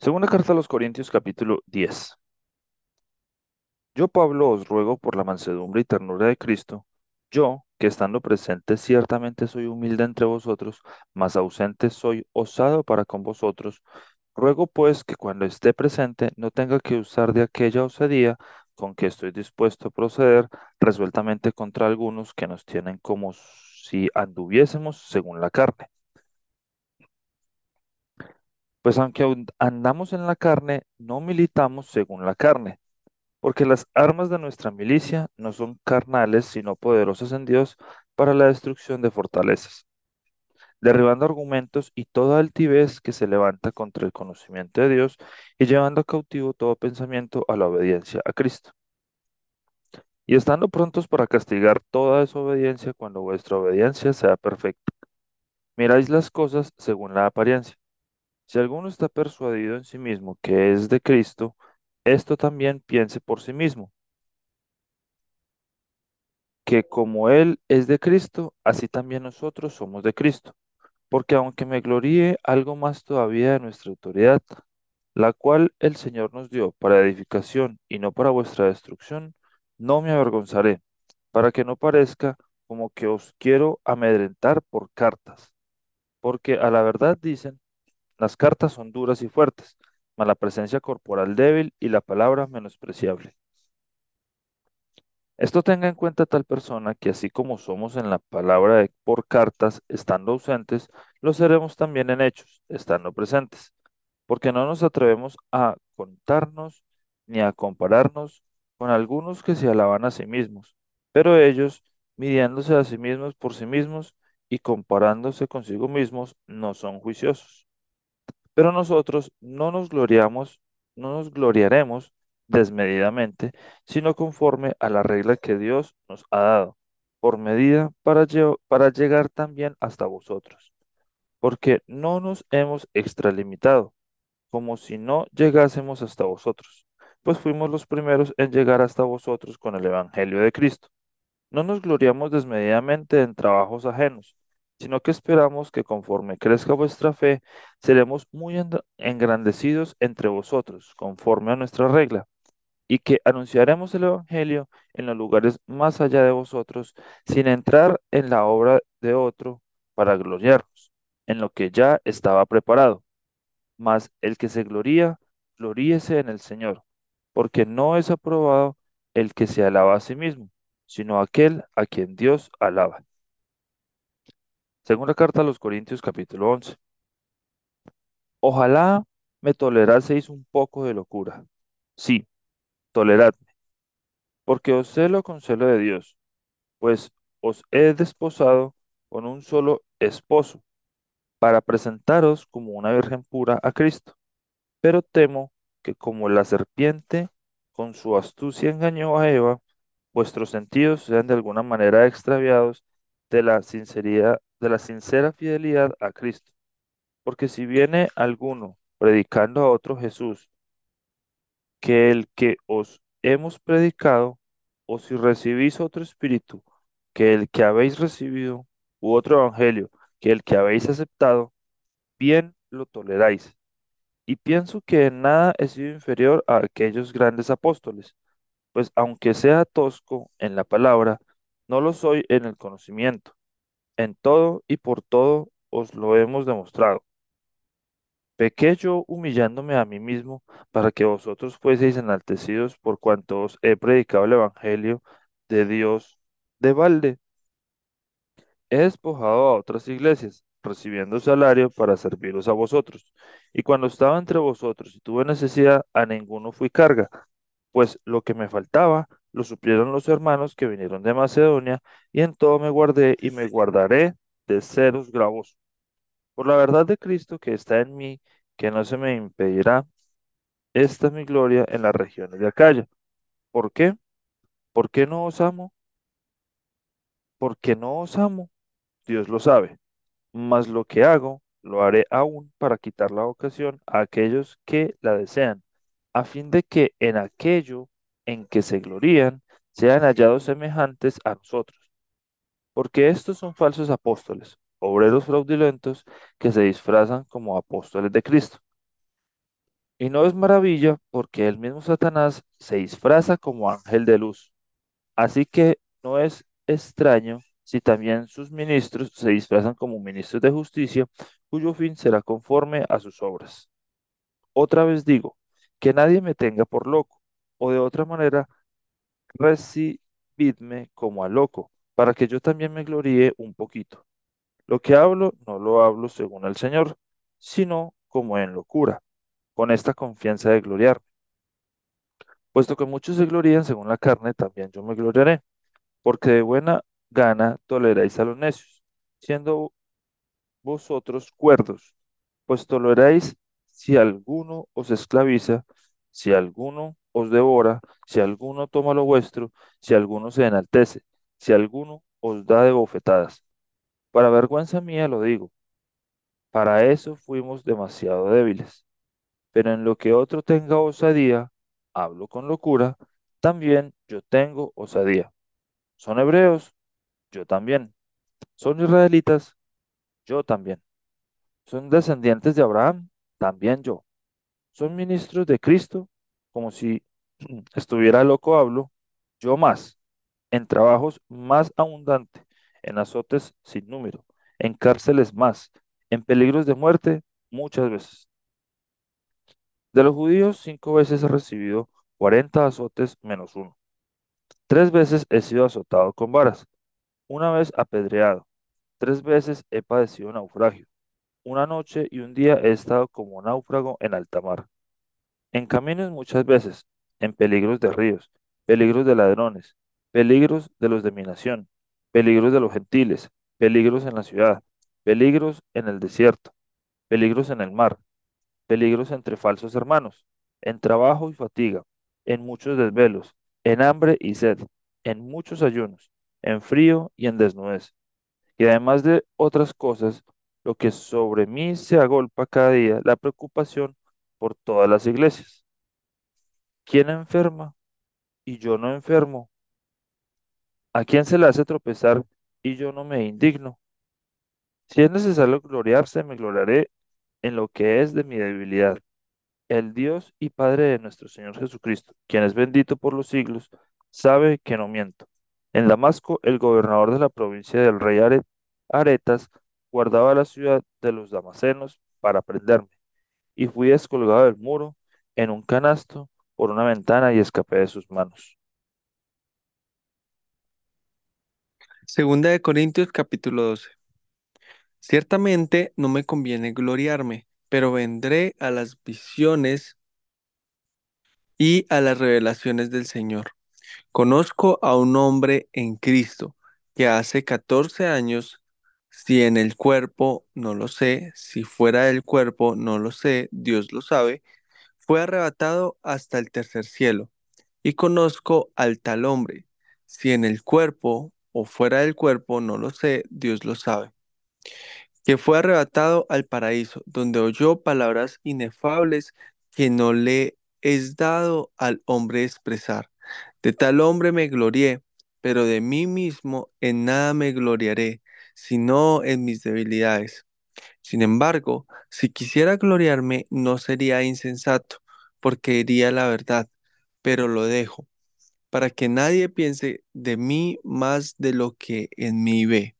Segunda carta a los Corintios capítulo 10. Yo, Pablo, os ruego por la mansedumbre y ternura de Cristo, yo, que estando presente ciertamente soy humilde entre vosotros, mas ausente soy osado para con vosotros, ruego pues que cuando esté presente no tenga que usar de aquella osadía con que estoy dispuesto a proceder resueltamente contra algunos que nos tienen como si anduviésemos según la carne. Pues aunque andamos en la carne, no militamos según la carne porque las armas de nuestra milicia no son carnales, sino poderosas en Dios para la destrucción de fortalezas, derribando argumentos y toda altivez que se levanta contra el conocimiento de Dios y llevando cautivo todo pensamiento a la obediencia a Cristo. Y estando prontos para castigar toda desobediencia cuando vuestra obediencia sea perfecta. Miráis las cosas según la apariencia. Si alguno está persuadido en sí mismo que es de Cristo, esto también piense por sí mismo que como Él es de Cristo, así también nosotros somos de Cristo. Porque aunque me gloríe algo más todavía de nuestra autoridad, la cual el Señor nos dio para edificación y no para vuestra destrucción, no me avergonzaré, para que no parezca como que os quiero amedrentar por cartas. Porque a la verdad dicen, las cartas son duras y fuertes, mas la presencia corporal débil y la palabra menospreciable. Esto tenga en cuenta tal persona que así como somos en la palabra por cartas, estando ausentes, lo seremos también en hechos, estando presentes, porque no nos atrevemos a contarnos ni a compararnos con algunos que se alaban a sí mismos, pero ellos, midiéndose a sí mismos por sí mismos y comparándose consigo mismos, no son juiciosos. Pero nosotros no nos gloriamos, no nos gloriaremos desmedidamente, sino conforme a la regla que Dios nos ha dado, por medida para, para llegar también hasta vosotros, porque no nos hemos extralimitado, como si no llegásemos hasta vosotros, pues fuimos los primeros en llegar hasta vosotros con el Evangelio de Cristo. No nos gloriamos desmedidamente en trabajos ajenos, sino que esperamos que conforme crezca vuestra fe, seremos muy engrandecidos entre vosotros, conforme a nuestra regla y que anunciaremos el Evangelio en los lugares más allá de vosotros, sin entrar en la obra de otro para gloriarnos, en lo que ya estaba preparado. Mas el que se gloría, gloríese en el Señor, porque no es aprobado el que se alaba a sí mismo, sino aquel a quien Dios alaba. Segunda carta a los Corintios capítulo 11. Ojalá me toleraseis un poco de locura. Sí, toleradme, porque os celo con celo de Dios pues os he desposado con un solo esposo, para presentaros como una virgen pura a Cristo. Pero temo que como la serpiente con su astucia engañó a Eva, vuestros sentidos sean de alguna manera extraviados de la sinceridad, de la sincera fidelidad a Cristo. Porque si viene alguno predicando a otro Jesús, que el que os hemos predicado, o si recibís otro espíritu, que el que habéis recibido, u otro evangelio, que el que habéis aceptado, bien lo toleráis. Y pienso que en nada he sido inferior a aquellos grandes apóstoles, pues aunque sea tosco en la palabra, no lo soy en el conocimiento. En todo y por todo os lo hemos demostrado. Pequé yo humillándome a mí mismo para que vosotros fueseis enaltecidos por cuanto os he predicado el Evangelio de Dios de balde. He despojado a otras iglesias, recibiendo salario para serviros a vosotros. Y cuando estaba entre vosotros y tuve necesidad, a ninguno fui carga, pues lo que me faltaba lo suplieron los hermanos que vinieron de Macedonia, y en todo me guardé y me guardaré de seros gravoso. Por la verdad de Cristo que está en mí, que no se me impedirá, esta es mi gloria en las regiones de Acaya. ¿Por qué? ¿Por qué no os amo? Porque no os amo, Dios lo sabe. Mas lo que hago, lo haré aún para quitar la ocasión a aquellos que la desean, a fin de que en aquello en que se glorían sean hallados semejantes a nosotros. Porque estos son falsos apóstoles, obreros fraudulentos que se disfrazan como apóstoles de Cristo. Y no es maravilla porque el mismo Satanás se disfraza como ángel de luz. Así que no es extraño si también sus ministros se disfrazan como ministros de justicia, cuyo fin será conforme a sus obras. Otra vez digo, que nadie me tenga por loco, o de otra manera, recibidme como a loco, para que yo también me gloríe un poquito. Lo que hablo no lo hablo según el Señor, sino como en locura, con esta confianza de gloriar. Puesto que muchos se glorían según la carne, también yo me gloriaré, porque de buena gana toleráis a los necios, siendo vosotros cuerdos, pues toleráis si alguno os esclaviza, si alguno os devora, si alguno toma lo vuestro, si alguno se enaltece, si alguno os da de bofetadas. Para vergüenza mía lo digo, para eso fuimos demasiado débiles. Pero en lo que otro tenga osadía, hablo con locura, también yo tengo osadía. ¿Son hebreos? Yo también. ¿Son israelitas? Yo también. ¿Son descendientes de Abraham? También yo. ¿Son ministros de Cristo? Como si estuviera loco hablo. Yo más. En trabajos más abundantes, en azotes sin número, en cárceles más, en peligros de muerte muchas veces. De los judíos, cinco veces he recibido cuarenta azotes menos uno. Tres veces he sido azotado con varas, una vez apedreado, tres veces he padecido naufragio. Una noche y un día he estado como náufrago en alta mar. En caminos muchas veces, en peligros de ríos, peligros de ladrones, peligros de los de mi nación, peligros de los gentiles, peligros en la ciudad, peligros en el desierto, peligros en el mar, peligros entre falsos hermanos, en trabajo y fatiga, en muchos desvelos, en hambre y sed, en muchos ayunos, en frío y en desnudez. Y además de otras cosas, lo que sobre mí se agolpa cada día, la preocupación por todas las iglesias. ¿Quién enferma y yo no enfermo? ¿A quién se le hace tropezar y yo no me indigno? Si es necesario gloriarse, me gloriaré en lo que es de mi debilidad. El Dios y Padre de nuestro Señor Jesucristo, quien es bendito por los siglos, sabe que no miento. En Damasco, el gobernador de la provincia del rey Are- Aretas guardaba la ciudad de los damasenos para prenderme, y fui descolgado del muro en un canasto por una ventana y escapé de sus manos. Segunda de Corintios capítulo 12. Ciertamente no me conviene gloriarme, pero vendré a las visiones y a las revelaciones del Señor. Conozco a un hombre en Cristo que hace 14 años, si en el cuerpo no lo sé, si fuera del cuerpo no lo sé, Dios lo sabe, fue arrebatado hasta el tercer cielo. Y conozco al tal hombre, si en el cuerpo o fuera del cuerpo no lo sé, Dios lo sabe que fue arrebatado al paraíso, donde oyó palabras inefables que no le es dado al hombre expresar. De tal hombre me glorié, pero de mí mismo en nada me gloriaré, sino en mis debilidades. Sin embargo, si quisiera gloriarme, no sería insensato, porque diría la verdad, pero lo dejo, para que nadie piense de mí más de lo que en mí ve,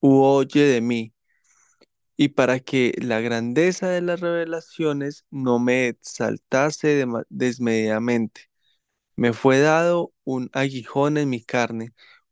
u oye de mí y para que la grandeza de las revelaciones no me exaltase desmedidamente. Me fue dado un aguijón en mi carne,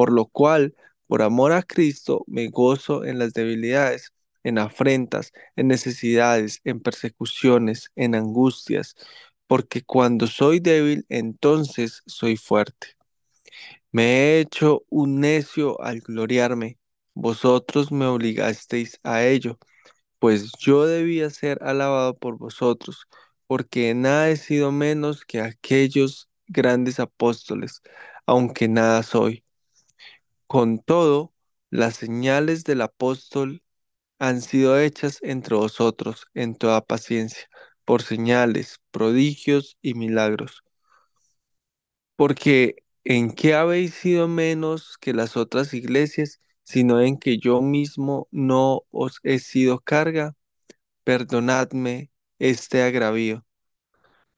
Por lo cual, por amor a Cristo, me gozo en las debilidades, en afrentas, en necesidades, en persecuciones, en angustias, porque cuando soy débil, entonces soy fuerte. Me he hecho un necio al gloriarme. Vosotros me obligasteis a ello, pues yo debía ser alabado por vosotros, porque nada he sido menos que aquellos grandes apóstoles, aunque nada soy. Con todo, las señales del apóstol han sido hechas entre vosotros en toda paciencia, por señales, prodigios y milagros. Porque ¿en qué habéis sido menos que las otras iglesias, sino en que yo mismo no os he sido carga? Perdonadme este agravio.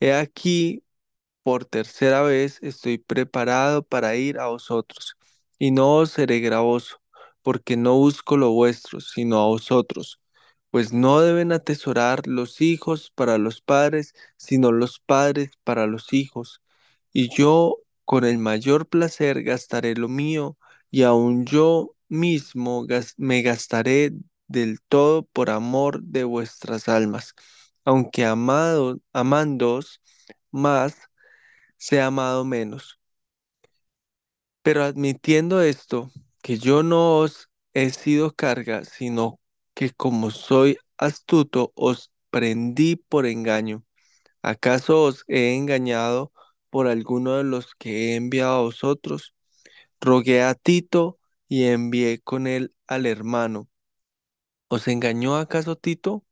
He aquí por tercera vez estoy preparado para ir a vosotros, y no os seré gravoso, porque no busco lo vuestro, sino a vosotros. Pues no deben atesorar los hijos para los padres, sino los padres para los hijos. Y yo con el mayor placer gastaré lo mío, y aun yo mismo me gastaré del todo por amor de vuestras almas, aunque amado, amándoos más, sea amado menos. Pero admitiendo esto, que yo no os he sido carga, sino que como soy astuto, os prendí por engaño. ¿Acaso os he engañado por alguno de los que he enviado a vosotros? Rogué a Tito y envié con él al hermano. ¿Os engañó acaso Tito?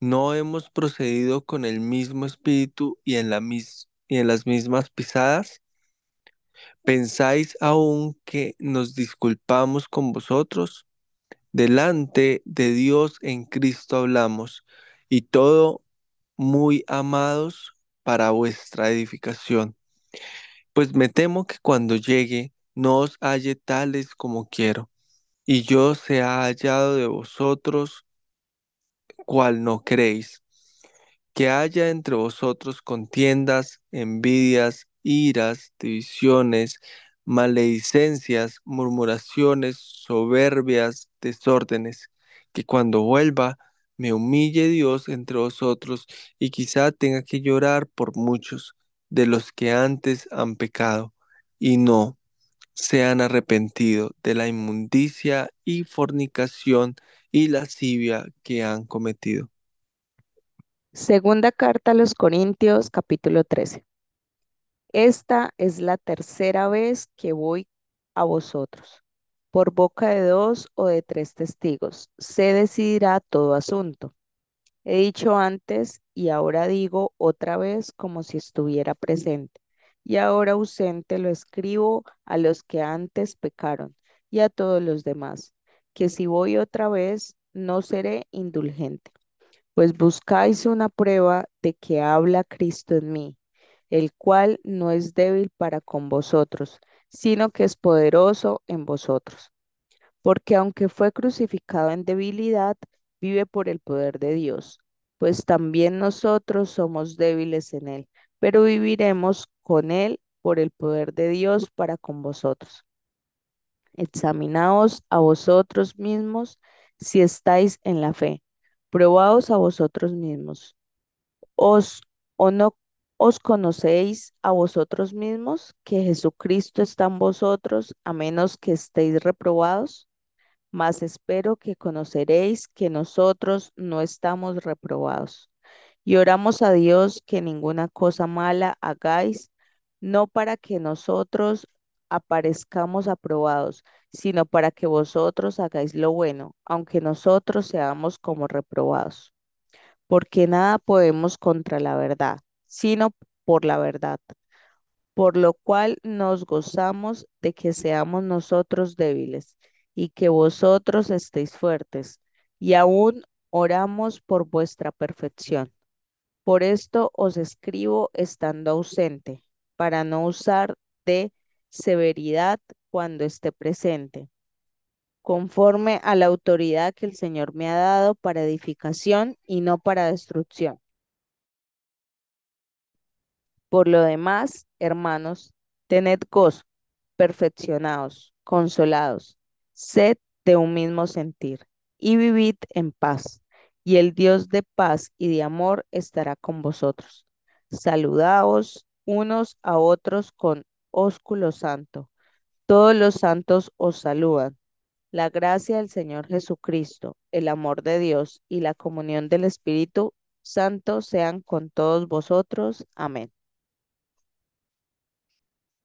¿No hemos procedido con el mismo espíritu y en las mismas pisadas? ¿Pensáis aún que nos disculpamos con vosotros? Delante de Dios en Cristo hablamos, y todo muy amados para vuestra edificación. Pues me temo que cuando llegue no os halle tales como quiero, y yo sea hallado de vosotros cual no creéis que haya entre vosotros contiendas, envidias, iras, divisiones, maledicencias, murmuraciones, soberbias, desórdenes, que cuando vuelva me humille Dios entre vosotros y quizá tenga que llorar por muchos de los que antes han pecado y no se han arrepentido de la inmundicia y fornicación y lascivia que han cometido. Segunda carta a los Corintios, capítulo 13. Esta es la tercera vez que voy a vosotros. Por boca de dos o de tres testigos se decidirá todo asunto. He dicho antes y ahora digo otra vez como si estuviera presente. Y ahora ausente lo escribo a los que antes pecaron y a todos los demás, que si voy otra vez no seré indulgente pues buscáis una prueba de que habla Cristo en mí, el cual no es débil para con vosotros, sino que es poderoso en vosotros. Porque aunque fue crucificado en debilidad, vive por el poder de Dios, pues también nosotros somos débiles en él, pero viviremos con él por el poder de Dios para con vosotros. Examinaos a vosotros mismos si estáis en la fe. Probaos a vosotros mismos. ¿Os o no os conocéis a vosotros mismos que Jesucristo está en vosotros, a menos que estéis reprobados? Mas espero que conoceréis que nosotros no estamos reprobados. Y oramos a Dios que ninguna cosa mala hagáis, no para que nosotros aparezcamos aprobados, sino para que vosotros hagáis lo bueno, aunque nosotros seamos como reprobados. Porque nada podemos contra la verdad, sino por la verdad, por lo cual nos gozamos de que seamos nosotros débiles y que vosotros estéis fuertes, y aún oramos por vuestra perfección. Por esto os escribo estando ausente, para no usar de severidad cuando esté presente, conforme a la autoridad que el Señor me ha dado para edificación y no para destrucción. Por lo demás, hermanos, tened gozo, perfeccionados, consolados, sed de un mismo sentir y vivid en paz. Y el Dios de paz y de amor estará con vosotros. Saludaos unos a otros con ósculo santo. Todos los santos os saludan. La gracia del Señor Jesucristo, el amor de Dios y la comunión del Espíritu Santo sean con todos vosotros. Amén.